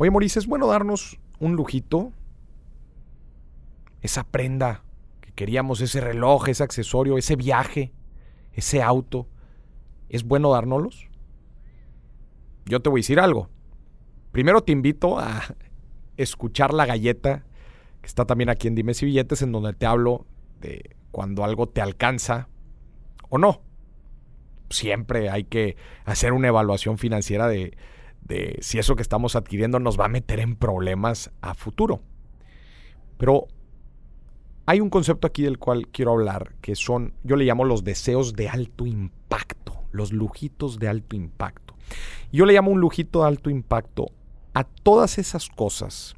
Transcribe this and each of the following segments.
Oye, Maurice, ¿es bueno darnos un lujito? Esa prenda que queríamos, ese reloj, ese accesorio, ese viaje, ese auto. ¿Es bueno dárnoslos? Yo te voy a decir algo. Primero te invito a escuchar la galleta que está también aquí en Dimes y Billetes, en donde te hablo de cuando algo te alcanza o no. Siempre hay que hacer una evaluación financiera de, de si eso que estamos adquiriendo nos va a meter en problemas a futuro. Pero hay un concepto aquí del cual quiero hablar, que son, yo le llamo los deseos de alto impacto, los lujitos de alto impacto. Yo le llamo un lujito de alto impacto a todas esas cosas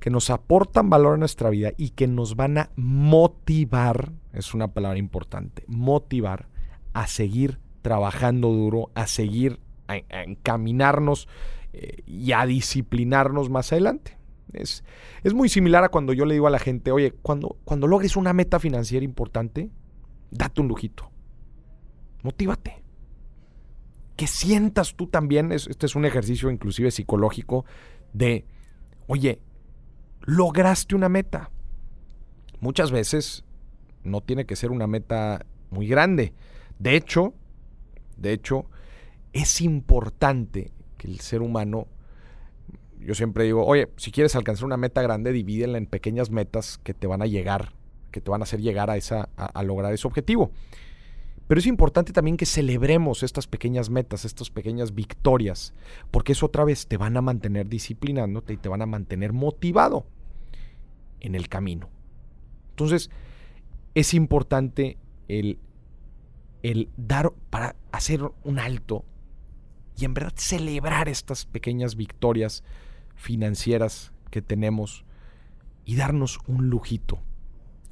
que nos aportan valor a nuestra vida y que nos van a motivar, es una palabra importante, motivar a seguir trabajando duro, a seguir, a, encaminarnos eh, y a disciplinarnos más adelante. Es, es, muy similar a cuando yo le digo a la gente, oye, cuando, cuando logres una meta financiera importante, date un lujito. Motívate. Que sientas tú también, este es un ejercicio inclusive psicológico, de, oye, lograste una meta. Muchas veces no tiene que ser una meta muy grande. De hecho, de hecho, es importante que el ser humano, yo siempre digo, oye, si quieres alcanzar una meta grande, divídela en pequeñas metas que te van a llegar, que te van a hacer llegar a, esa, a lograr ese objetivo. Pero es importante también que celebremos estas pequeñas metas, estas pequeñas victorias, porque eso otra vez te van a mantener disciplinándote y te van a mantener motivado en el camino. Entonces, es importante el, el dar para hacer un alto y en verdad celebrar estas pequeñas victorias financieras que tenemos y darnos un lujito.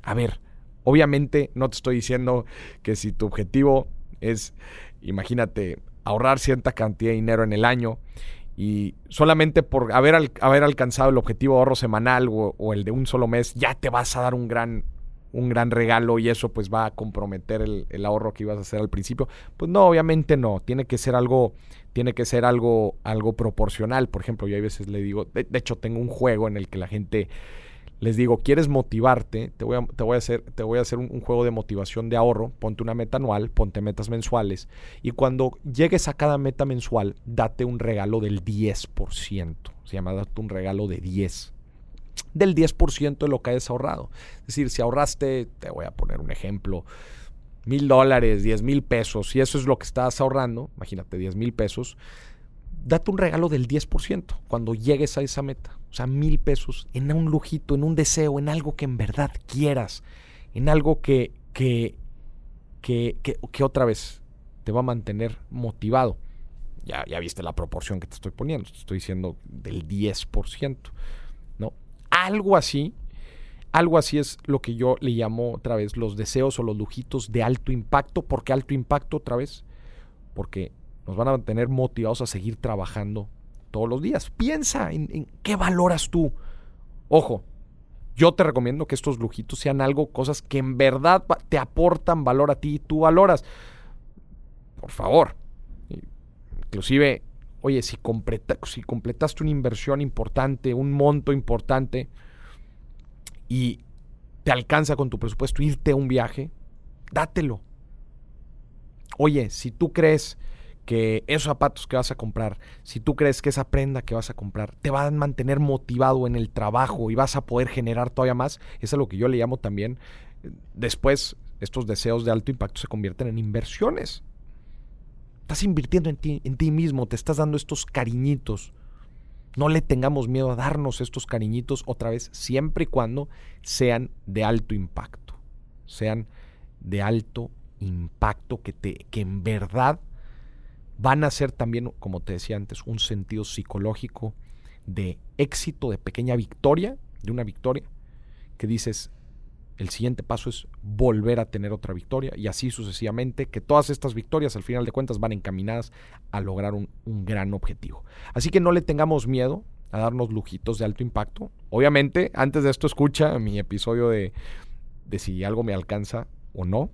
A ver, Obviamente no te estoy diciendo que si tu objetivo es, imagínate, ahorrar cierta cantidad de dinero en el año y solamente por haber, haber alcanzado el objetivo de ahorro semanal o, el de un solo mes, ya te vas a dar un gran, un gran regalo y eso pues va a comprometer el, ahorro que ibas a hacer al principio. Pues no, obviamente no, tiene que ser algo, tiene que ser algo, algo proporcional. Por ejemplo, yo a veces le digo, de hecho tengo un juego en el que la gente les digo, ¿quieres motivarte? Te voy a, te voy a hacer, te voy a hacer un, juego de motivación de ahorro. Ponte una meta anual, ponte metas mensuales. Y cuando llegues a cada meta mensual, date un regalo del 10%. Se llama date un regalo de 10. Del 10% de lo que hayas ahorrado. Es decir, si ahorraste, te voy a poner un ejemplo, mil dólares, diez mil pesos, y eso es lo que estás ahorrando, imagínate, diez mil pesos, date un regalo del 10% cuando llegues a esa meta. O sea, mil pesos en un lujito, en un deseo, en algo que en verdad quieras, en algo que, que, que, que, otra vez te va a mantener motivado. Ya, ya viste la proporción que te estoy poniendo, te estoy diciendo del 10%, ¿no? Algo así, algo así es lo que yo le llamo otra vez los deseos o los lujitos de alto impacto. ¿Por qué alto impacto otra vez? Porque nos van a mantener motivados a seguir trabajando todos los días. Piensa en, qué valoras tú. Ojo, yo te recomiendo que estos lujitos sean algo, cosas que en verdad te aportan valor a ti y tú valoras. Por favor. Inclusive, oye, si, si completaste una inversión importante, un monto importante, y te alcanza con tu presupuesto irte a un viaje, dátelo. Oye, si tú crees que esos zapatos que vas a comprar, si tú crees que esa prenda que vas a comprar te va a mantener motivado en el trabajo y vas a poder generar todavía más, eso es lo que yo le llamo también, después estos deseos de alto impacto se convierten en inversiones. Estás invirtiendo en ti, en ti mismo, te estás dando estos cariñitos. No le tengamos miedo a darnos estos cariñitos otra vez, siempre y cuando sean de alto impacto. Sean de alto impacto que, te, que en verdad van a ser también, como te decía antes, un sentido psicológico de éxito, de pequeña victoria, de una victoria, que dices, el siguiente paso es volver a tener otra victoria y así sucesivamente, que todas estas victorias al final de cuentas van encaminadas a lograr un, gran objetivo. Así que no le tengamos miedo a darnos lujitos de alto impacto. Obviamente, antes de esto escucha mi episodio de, de si algo me alcanza o no,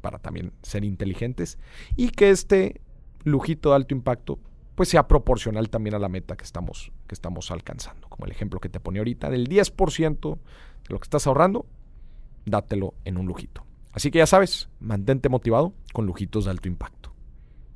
para también ser inteligentes, y que este lujito de alto impacto, pues sea proporcional también a la meta que estamos que estamos alcanzando. Como el ejemplo que te pone ahorita, del 10% de lo que estás ahorrando, dátelo en un lujito. Así que ya sabes, mantente motivado con lujitos de alto impacto.